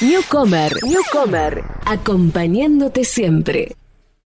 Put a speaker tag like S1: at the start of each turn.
S1: Newcomer, Newcomer, acompañándote siempre.